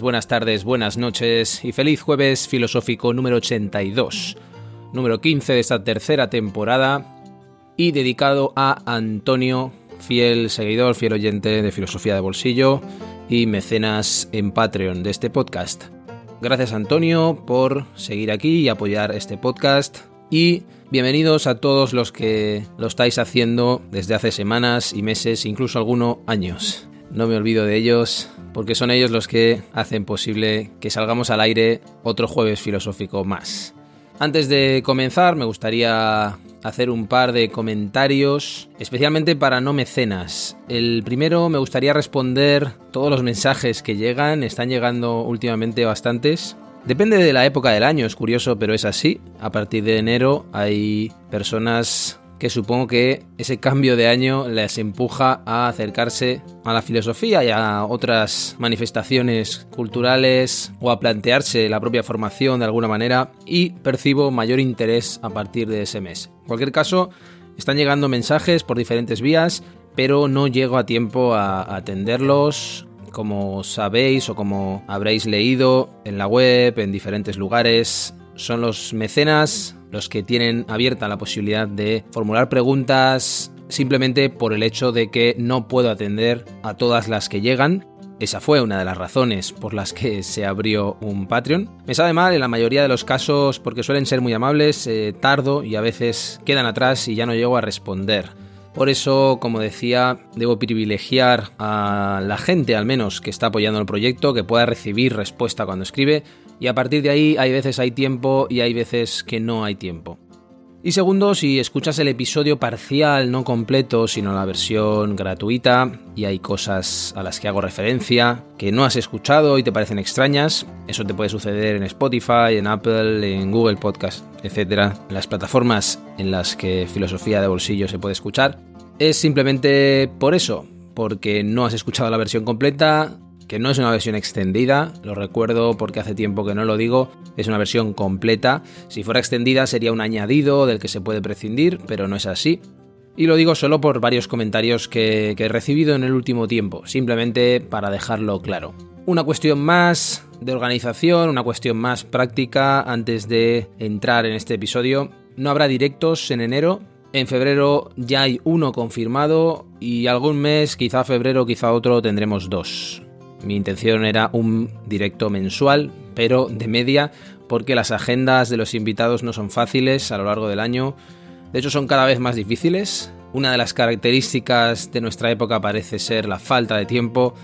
Buenas tardes, buenas noches y feliz jueves filosófico número 82, número 15 de esta tercera temporada y dedicado a Antonio, fiel seguidor, fiel oyente de Filosofía de Bolsillo y mecenas en Patreon de este podcast. Gracias Antonio por seguir aquí y apoyar este podcast y bienvenidos a todos los que lo estáis haciendo desde hace semanas y meses, incluso algunos años. No me olvido de ellos porque son ellos los que hacen posible que salgamos al aire otro jueves filosófico más. Antes de comenzar, me gustaría hacer un par de comentarios, especialmente para no mecenas. El primero me gustaría responder todos los mensajes que llegan, están llegando últimamente bastantes. Depende de la época del año, es curioso, pero es así. A partir de enero hay personas que supongo que ese cambio de año les empuja a acercarse a la filosofía y a otras manifestaciones culturales o a plantearse la propia formación de alguna manera y percibo mayor interés a partir de ese mes. En cualquier caso, están llegando mensajes por diferentes vías, pero no llego a tiempo a atenderlos como sabéis o como habréis leído en la web, en diferentes lugares, son los mecenas los que tienen abierta la posibilidad de formular preguntas simplemente por el hecho de que no puedo atender a todas las que llegan. Esa fue una de las razones por las que se abrió un Patreon. Me sabe mal en la mayoría de los casos porque suelen ser muy amables, eh, tardo y a veces quedan atrás y ya no llego a responder. Por eso, como decía, debo privilegiar a la gente al menos que está apoyando el proyecto, que pueda recibir respuesta cuando escribe, y a partir de ahí hay veces hay tiempo y hay veces que no hay tiempo. Y segundo, si escuchas el episodio parcial, no completo, sino la versión gratuita, y hay cosas a las que hago referencia que no has escuchado y te parecen extrañas, eso te puede suceder en Spotify, en Apple, en Google Podcast, etc. Las plataformas en las que filosofía de bolsillo se puede escuchar. Es simplemente por eso, porque no has escuchado la versión completa, que no es una versión extendida, lo recuerdo porque hace tiempo que no lo digo, es una versión completa. Si fuera extendida sería un añadido del que se puede prescindir, pero no es así. Y lo digo solo por varios comentarios que, he recibido en el último tiempo, simplemente para dejarlo claro. Una cuestión más de organización, una cuestión más práctica antes de entrar en este episodio. No habrá directos en enero, en febrero ya hay uno confirmado y algún mes, quizá febrero, quizá otro, tendremos dos. Mi intención era un directo mensual, pero de media, porque las agendas de los invitados no son fáciles a lo largo del año. De hecho, son cada vez más difíciles. Una de las características de nuestra época parece ser la falta de tiempo,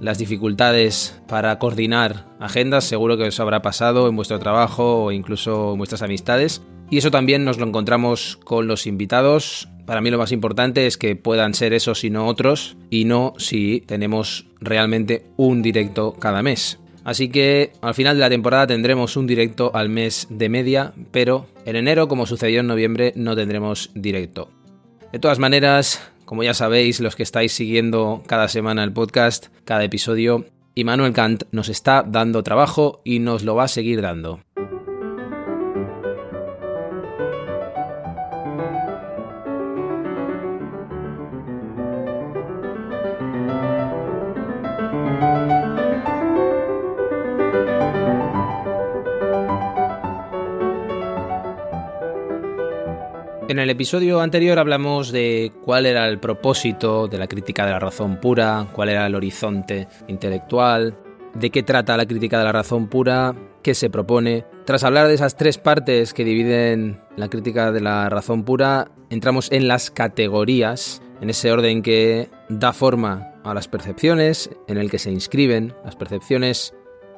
las dificultades para coordinar agendas. Seguro que os habrá pasado en vuestro trabajo o incluso en vuestras amistades. Y eso también nos lo encontramos con los invitados. Para mí lo más importante es que puedan ser esos y no otros, y no si tenemos realmente un directo cada mes. Así que al final de la temporada tendremos un directo al mes de media, pero en enero, como sucedió en noviembre, no tendremos directo. De todas maneras, como ya sabéis, los que estáis siguiendo cada semana el podcast, cada episodio, Immanuel Kant nos está dando trabajo y nos lo va a seguir dando. En el episodio anterior hablamos de cuál era el propósito de la crítica de la razón pura, cuál era el horizonte intelectual, de qué trata la crítica de la razón pura, qué se propone. Tras hablar de esas tres partes que dividen la crítica de la razón pura, entramos en las categorías, en ese orden que da forma a las percepciones, en el que se inscriben las percepciones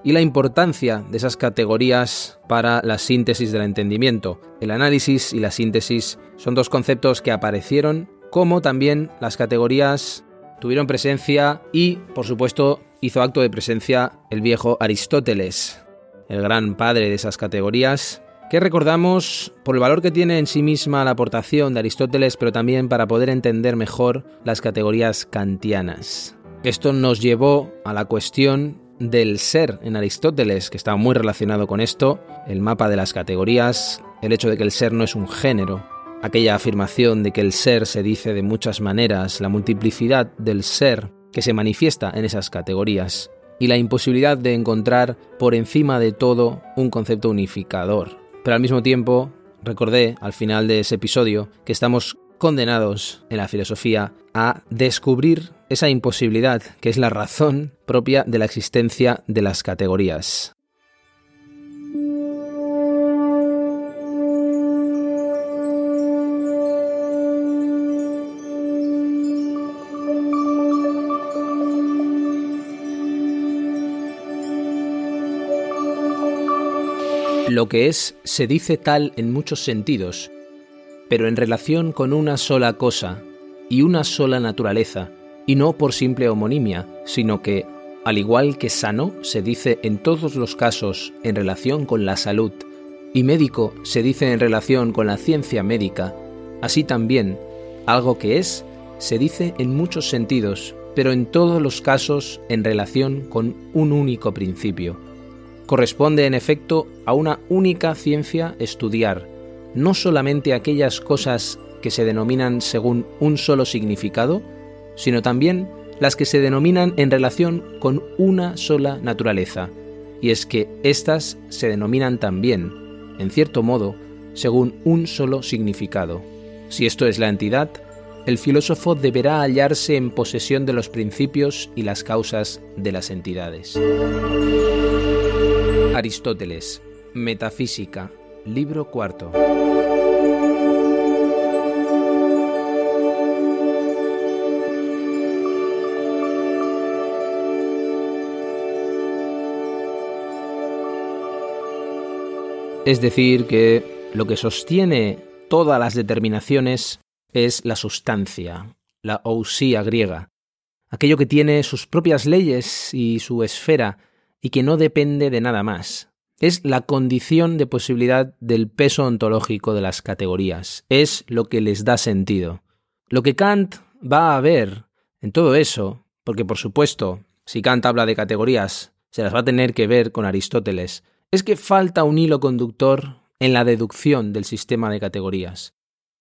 y la importancia de esas categorías para la síntesis del entendimiento. El análisis y la síntesis son dos conceptos que aparecieron, como también las categorías tuvieron presencia y, por supuesto, hizo acto de presencia el viejo Aristóteles, el gran padre de esas categorías, que recordamos por el valor que tiene en sí misma la aportación de Aristóteles, pero también para poder entender mejor las categorías kantianas. Esto nos llevó a la cuestión del ser en Aristóteles, que está muy relacionado con esto, el mapa de las categorías, el hecho de que el ser no es un género, aquella afirmación de que el ser se dice de muchas maneras, la multiplicidad del ser que se manifiesta en esas categorías, y la imposibilidad de encontrar por encima de todo un concepto unificador. Pero al mismo tiempo, recordé al final de ese episodio que estamos condenados en la filosofía a descubrir esa imposibilidad que es la razón propia de la existencia de las categorías. Lo que es se dice tal en muchos sentidos, pero en relación con una sola cosa y una sola naturaleza, y no por simple homonimia, sino que, al igual que sano se dice en todos los casos en relación con la salud, y médico se dice en relación con la ciencia médica, así también, algo que es, se dice en muchos sentidos, pero en todos los casos en relación con un único principio. Corresponde en efecto a una única ciencia estudiar, no solamente aquellas cosas que se denominan según un solo significado, sino también las que se denominan en relación con una sola naturaleza, y es que éstas se denominan también, en cierto modo, según un solo significado. Si esto es la entidad, el filósofo deberá hallarse en posesión de los principios y las causas de las entidades. Aristóteles, Metafísica, libro cuarto. Es decir, que lo que sostiene todas las determinaciones es la sustancia, la ousía griega, aquello que tiene sus propias leyes y su esfera y que no depende de nada más. Es la condición de posibilidad del peso ontológico de las categorías, es lo que les da sentido. Lo que Kant va a ver en todo eso, porque por supuesto, si Kant habla de categorías, se las va a tener que ver con Aristóteles, es que falta un hilo conductor en la deducción del sistema de categorías.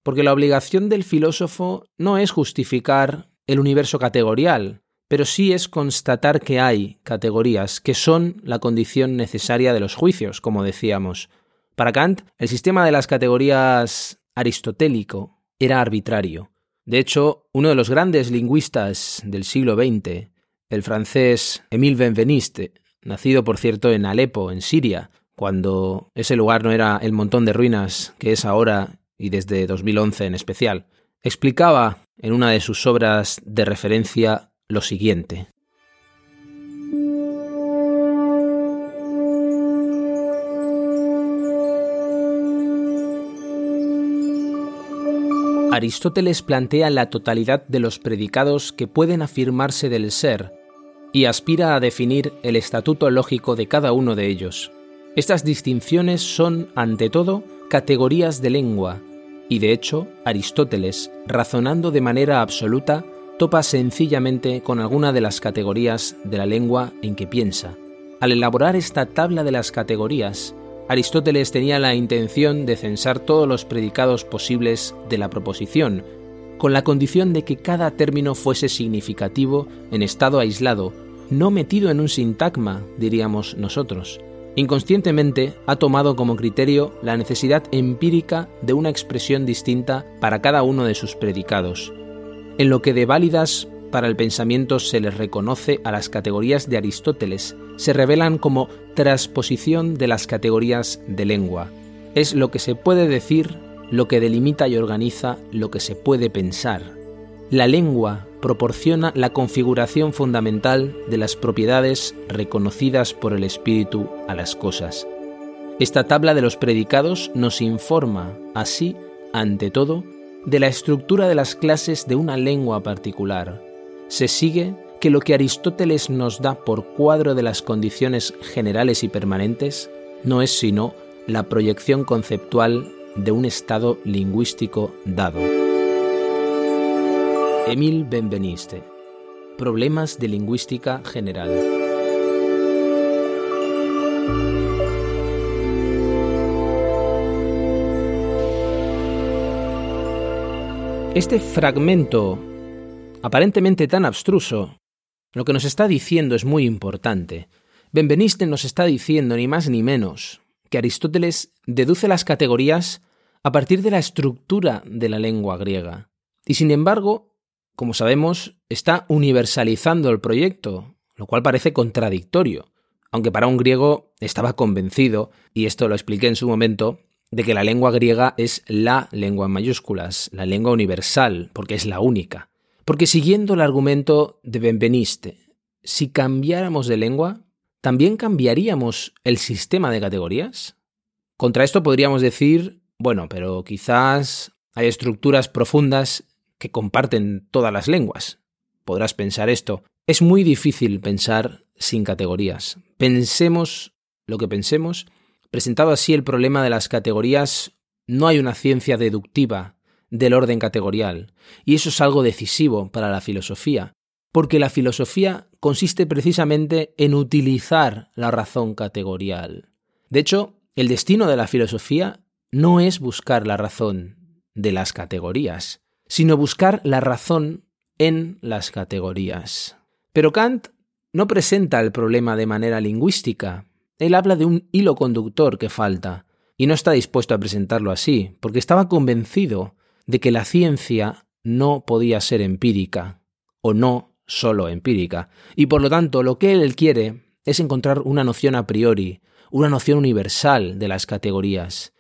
Porque la obligación del filósofo no es justificar el universo categorial, pero sí es constatar que hay categorías que son la condición necesaria de los juicios, como decíamos. Para Kant, el sistema de las categorías aristotélico era arbitrario. De hecho, uno de los grandes lingüistas del siglo XX, el francés Émile Benveniste, nacido por cierto en Alepo, en Siria, cuando ese lugar no era el montón de ruinas que es ahora y desde 2011 en especial, explicaba en una de sus obras de referencia lo siguiente. Aristóteles plantea la totalidad de los predicados que pueden afirmarse del ser y aspira a definir el estatuto lógico de cada uno de ellos. Estas distinciones son, ante todo, categorías de lengua, y de hecho, Aristóteles, razonando de manera absoluta, topa sencillamente con alguna de las categorías de la lengua en que piensa. Al elaborar esta tabla de las categorías, Aristóteles tenía la intención de censar todos los predicados posibles de la proposición, con la condición de que cada término fuese significativo en estado aislado no metido en un sintagma, diríamos nosotros. Inconscientemente ha tomado como criterio la necesidad empírica de una expresión distinta para cada uno de sus predicados. En lo que de válidas para el pensamiento se les reconoce a las categorías de Aristóteles, se revelan como transposición de las categorías de lengua. Es lo que se puede decir, lo que delimita y organiza lo que se puede pensar. La lengua proporciona la configuración fundamental de las propiedades reconocidas por el espíritu a las cosas. Esta tabla de los predicados nos informa, así, ante todo, de la estructura de las clases de una lengua particular. Se sigue que lo que Aristóteles nos da por cuadro de las condiciones generales y permanentes no es sino la proyección conceptual de un estado lingüístico dado. Emil Benveniste. Problemas de lingüística general. Este fragmento, aparentemente tan abstruso, lo que nos está diciendo es muy importante. Benveniste nos está diciendo ni más ni menos que Aristóteles deduce las categorías a partir de la estructura de la lengua griega. Y sin embargo, como sabemos, está universalizando el proyecto, lo cual parece contradictorio, aunque para un griego estaba convencido, y esto lo expliqué en su momento, de que la lengua griega es la lengua en mayúsculas, la lengua universal, porque es la única. Porque siguiendo el argumento de Benveniste, si cambiáramos de lengua, ¿también cambiaríamos el sistema de categorías? Contra esto podríamos decir, bueno, pero quizás hay estructuras profundas que comparten todas las lenguas. Podrás pensar esto. Es muy difícil pensar sin categorías. Pensemos lo que pensemos. Presentado así el problema de las categorías, no hay una ciencia deductiva del orden categorial, y eso es algo decisivo para la filosofía, porque la filosofía consiste precisamente en utilizar la razón categorial. De hecho, el destino de la filosofía no es buscar la razón de las categorías, sino buscar la razón en las categorías. Pero Kant no presenta el problema de manera lingüística. Él habla de un hilo conductor que falta, y no está dispuesto a presentarlo así, porque estaba convencido de que la ciencia no podía ser empírica, o no solo empírica, y por lo tanto lo que él quiere es encontrar una noción a priori, una noción universal de las categorías.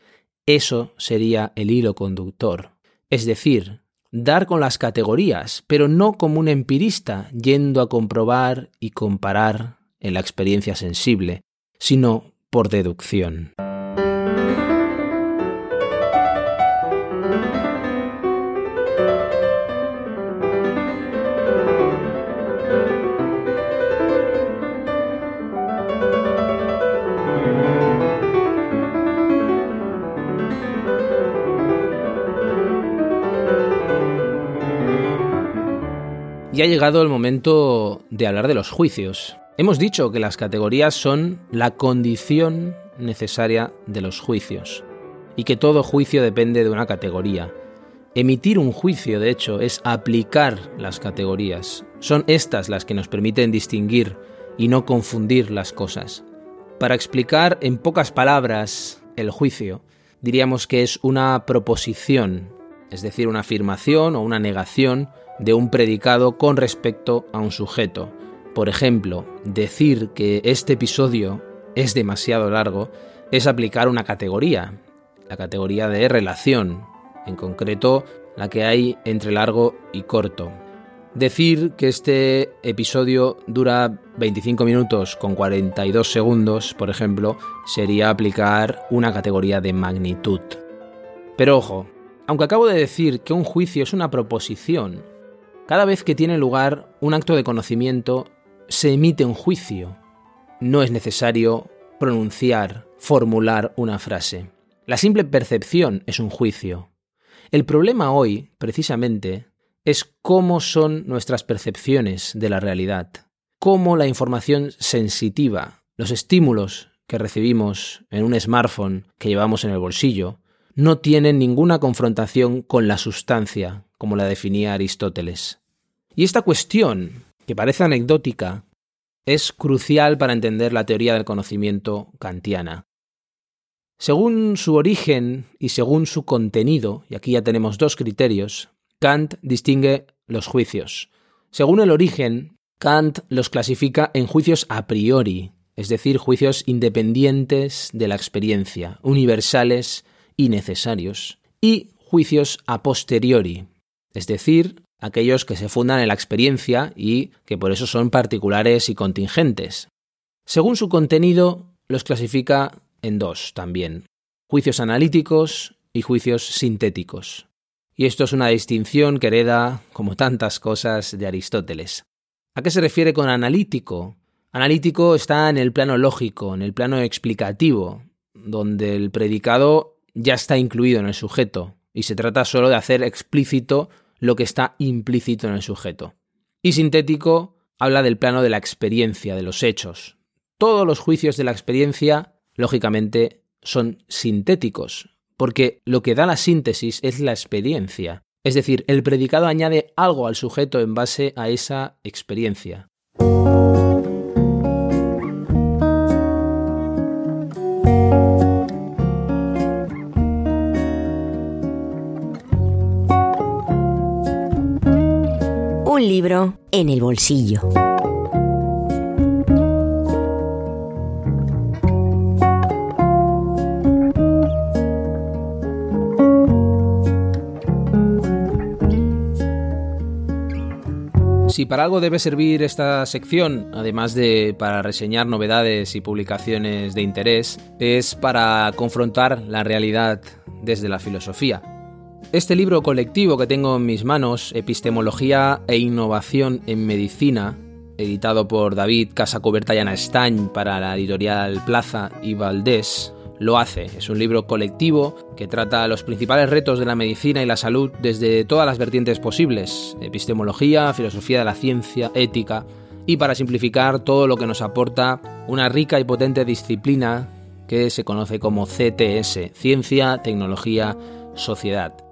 Eso sería el hilo conductor. Es decir, dar con las categorías, pero no como un empirista yendo a comprobar y comparar en la experiencia sensible, sino por deducción. Y ha llegado el momento de hablar de los juicios. Hemos dicho que las categorías son la condición necesaria de los juicios y que todo juicio depende de una categoría. Emitir un juicio, de hecho, es aplicar las categorías. Son estas las que nos permiten distinguir y no confundir las cosas. Para explicar en pocas palabras el juicio, diríamos que es una proposición, es decir, una afirmación o una negación de un predicado con respecto a un sujeto. Por ejemplo, decir que este episodio es demasiado largo es aplicar una categoría, la categoría de relación, en concreto la que hay entre largo y corto. Decir que este episodio dura 25 minutos con 42 segundos, por ejemplo, sería aplicar una categoría de magnitud. Pero ojo, aunque acabo de decir que un juicio es una proposición, cada vez que tiene lugar un acto de conocimiento, se emite un juicio. No es necesario pronunciar, formular una frase. La simple percepción es un juicio. El problema hoy, precisamente, es cómo son nuestras percepciones de la realidad, cómo la información sensitiva, los estímulos que recibimos en un smartphone que llevamos en el bolsillo, no tienen ninguna confrontación con la sustancia, como la definía Aristóteles. Y esta cuestión, que parece anecdótica, es crucial para entender la teoría del conocimiento kantiana. Según su origen y según su contenido, y aquí ya tenemos dos criterios, Kant distingue los juicios. Según el origen, Kant los clasifica en juicios a priori, es decir, juicios independientes de la experiencia, universales y necesarios, y juicios a posteriori, es decir, aquellos que se fundan en la experiencia y que por eso son particulares y contingentes. Según su contenido, los clasifica en dos también, juicios analíticos y juicios sintéticos. Y esto es una distinción que hereda, como tantas cosas, de Aristóteles. ¿A qué se refiere con analítico? Analítico está en el plano lógico, en el plano explicativo, donde el predicado ya está incluido en el sujeto, y se trata solo de hacer explícito lo que está implícito en el sujeto. Y sintético habla del plano de la experiencia, de los hechos. Todos los juicios de la experiencia, lógicamente, son sintéticos, porque lo que da la síntesis es la experiencia. Es decir, el predicado añade algo al sujeto en base a esa experiencia. Un libro en el bolsillo. Si para algo debe servir esta sección, además de para reseñar novedades y publicaciones de interés, es para confrontar la realidad desde la filosofía. Este libro colectivo que tengo en mis manos, Epistemología e Innovación en Medicina, editado por David Casacuberta y Ana Estañ para la editorial Plaza y Valdés, lo hace. Es un libro colectivo que trata los principales retos de la medicina y la salud desde todas las vertientes posibles, epistemología, filosofía de la ciencia, ética, y para simplificar todo lo que nos aporta una rica y potente disciplina que se conoce como CTS, Ciencia, Tecnología, Sociedad.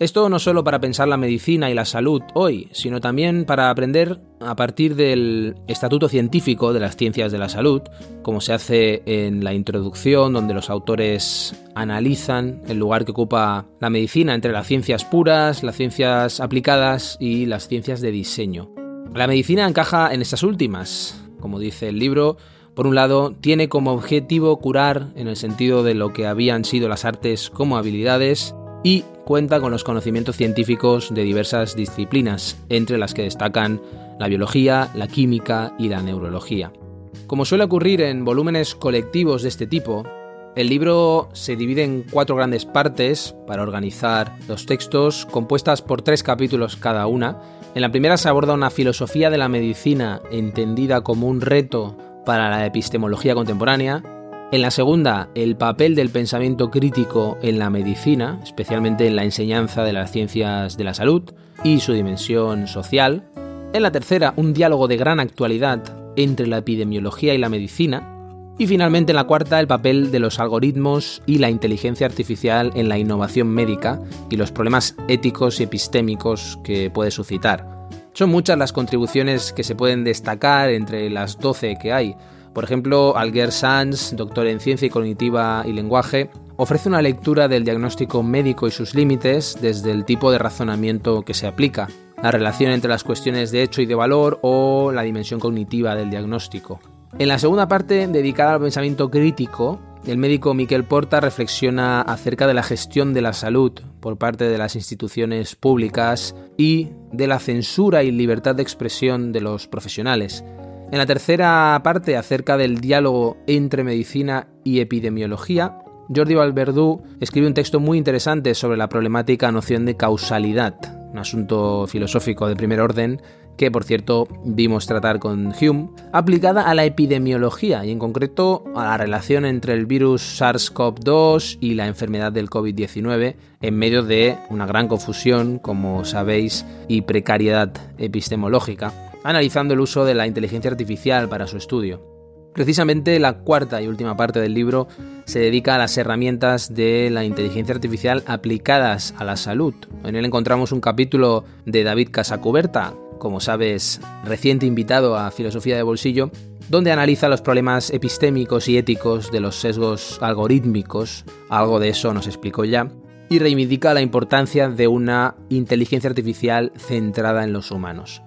Esto no solo para pensar la medicina y la salud hoy, sino también para aprender a partir del Estatuto Científico de las Ciencias de la Salud, como se hace en la introducción, donde los autores analizan el lugar que ocupa la medicina entre las ciencias puras, las ciencias aplicadas y las ciencias de diseño. La medicina encaja en estas últimas, como dice el libro, por un lado, tiene como objetivo curar en el sentido de lo que habían sido las artes como habilidades, y cuenta con los conocimientos científicos de diversas disciplinas, entre las que destacan la biología, la química y la neurología. Como suele ocurrir en volúmenes colectivos de este tipo, el libro se divide en cuatro grandes partes para organizar los textos, compuestas por tres capítulos cada una. En la primera se aborda una filosofía de la medicina entendida como un reto para la epistemología contemporánea, en la segunda, el papel del pensamiento crítico en la medicina, especialmente en la enseñanza de las ciencias de la salud y su dimensión social. En la tercera, un diálogo de gran actualidad entre la epidemiología y la medicina. Y finalmente en la cuarta, el papel de los algoritmos y la inteligencia artificial en la innovación médica y los problemas éticos y epistémicos que puede suscitar. Son muchas las contribuciones que se pueden destacar entre las 12 que hay, por ejemplo, Alguer Sanz, doctor en ciencia y cognitiva y lenguaje, ofrece una lectura del diagnóstico médico y sus límites desde el tipo de razonamiento que se aplica, la relación entre las cuestiones de hecho y de valor o la dimensión cognitiva del diagnóstico. En la segunda parte, dedicada al pensamiento crítico, el médico Miquel Porta reflexiona acerca de la gestión de la salud por parte de las instituciones públicas y de la censura y libertad de expresión de los profesionales, en la tercera parte, acerca del diálogo entre medicina y epidemiología, Jordi Valverdú escribe un texto muy interesante sobre la problemática noción de causalidad, un asunto filosófico de primer orden que por cierto vimos tratar con Hume, aplicada a la epidemiología y en concreto a la relación entre el virus SARS-CoV-2 y la enfermedad del COVID-19 en medio de una gran confusión, como sabéis, y precariedad epistemológica analizando el uso de la inteligencia artificial para su estudio. Precisamente la cuarta y última parte del libro se dedica a las herramientas de la inteligencia artificial aplicadas a la salud. En él encontramos un capítulo de David Casacuberta, como sabes, reciente invitado a Filosofía de Bolsillo, donde analiza los problemas epistémicos y éticos de los sesgos algorítmicos, algo de eso nos explicó ya, y reivindica la importancia de una inteligencia artificial centrada en los humanos.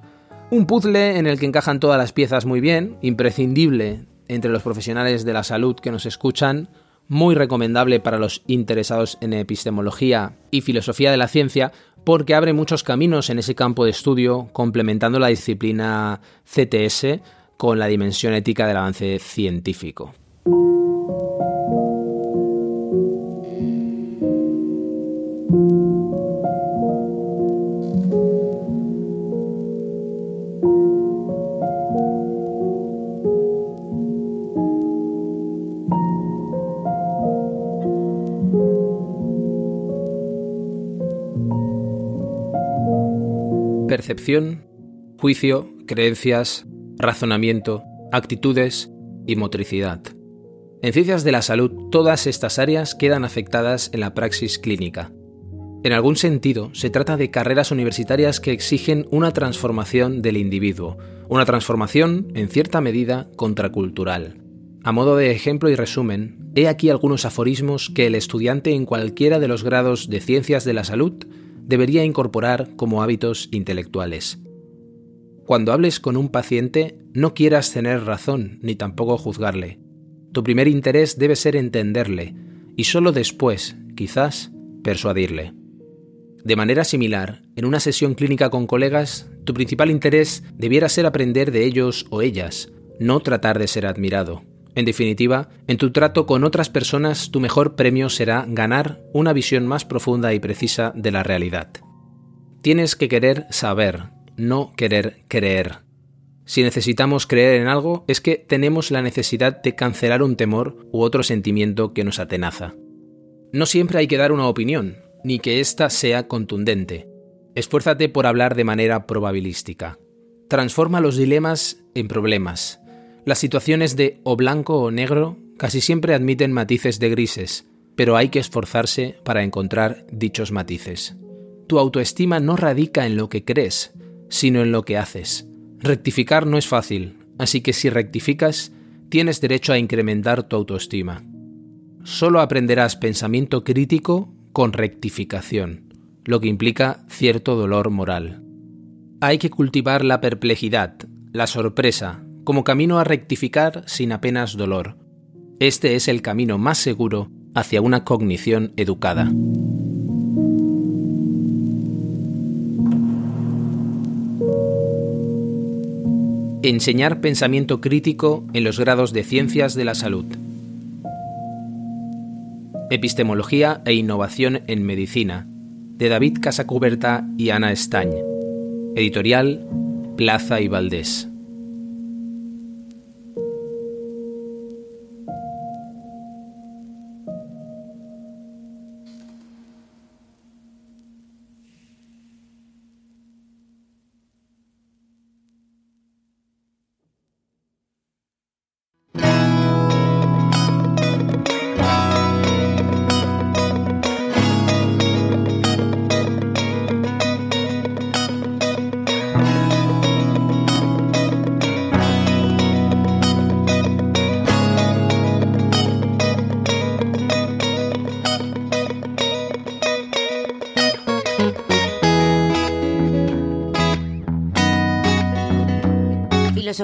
Un puzzle en el que encajan todas las piezas muy bien, imprescindible entre los profesionales de la salud que nos escuchan, muy recomendable para los interesados en epistemología y filosofía de la ciencia, porque abre muchos caminos en ese campo de estudio, complementando la disciplina CTS con la dimensión ética del avance científico. Percepción, juicio, creencias, razonamiento, actitudes y motricidad. En ciencias de la salud, todas estas áreas quedan afectadas en la praxis clínica. En algún sentido, se trata de carreras universitarias que exigen una transformación del individuo, una transformación, en cierta medida, contracultural. A modo de ejemplo y resumen, he aquí algunos aforismos que el estudiante en cualquiera de los grados de ciencias de la salud debería incorporar como hábitos intelectuales. Cuando hables con un paciente, no quieras tener razón ni tampoco juzgarle. Tu primer interés debe ser entenderle y solo después, quizás, persuadirle. De manera similar, en una sesión clínica con colegas, tu principal interés debiera ser aprender de ellos o ellas, no tratar de ser admirado. En definitiva, en tu trato con otras personas tu mejor premio será ganar una visión más profunda y precisa de la realidad. Tienes que querer saber, no querer creer. Si necesitamos creer en algo es que tenemos la necesidad de cancelar un temor u otro sentimiento que nos atenaza. No siempre hay que dar una opinión, ni que ésta sea contundente. Esfuérzate por hablar de manera probabilística. Transforma los dilemas en problemas las situaciones de o blanco o negro casi siempre admiten matices de grises, pero hay que esforzarse para encontrar dichos matices. Tu autoestima no radica en lo que crees, sino en lo que haces. Rectificar no es fácil, así que si rectificas, tienes derecho a incrementar tu autoestima. Solo aprenderás pensamiento crítico con rectificación, lo que implica cierto dolor moral. Hay que cultivar la perplejidad, la sorpresa, como camino a rectificar sin apenas dolor. Este es el camino más seguro hacia una cognición educada. Enseñar pensamiento crítico en los grados de ciencias de la salud. Epistemología e innovación en medicina, de David Casacuberta y Ana Estañ. Editorial Plaza y Valdés.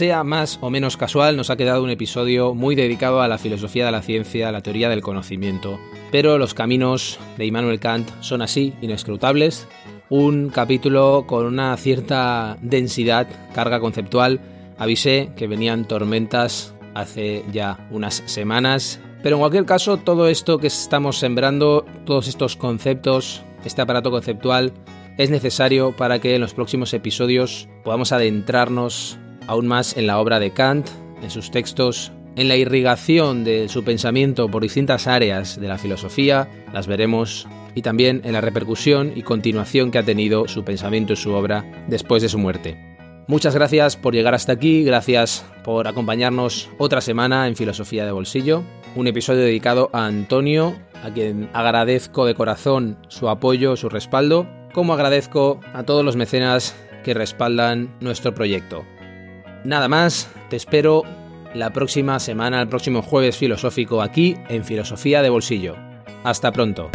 Sea más o menos casual, nos ha quedado un episodio muy dedicado a la filosofía de la ciencia, a la teoría del conocimiento. Pero los caminos de Immanuel Kant son así, inescrutables. Un capítulo con una cierta densidad, carga conceptual. Avisé que venían tormentas hace ya unas semanas. Pero en cualquier caso, todo esto que estamos sembrando, todos estos conceptos, este aparato conceptual, es necesario para que en los próximos episodios podamos adentrarnos aún más en la obra de Kant, en sus textos, en la irrigación de su pensamiento por distintas áreas de la filosofía, las veremos, y también en la repercusión y continuación que ha tenido su pensamiento y su obra después de su muerte. Muchas gracias por llegar hasta aquí, gracias por acompañarnos otra semana en Filosofía de Bolsillo, un episodio dedicado a Antonio, a quien agradezco de corazón su apoyo, su respaldo como agradezco a todos los mecenas que respaldan nuestro proyecto. Nada más, te espero la próxima semana, el próximo jueves filosófico aquí en Filosofía de Bolsillo. Hasta pronto.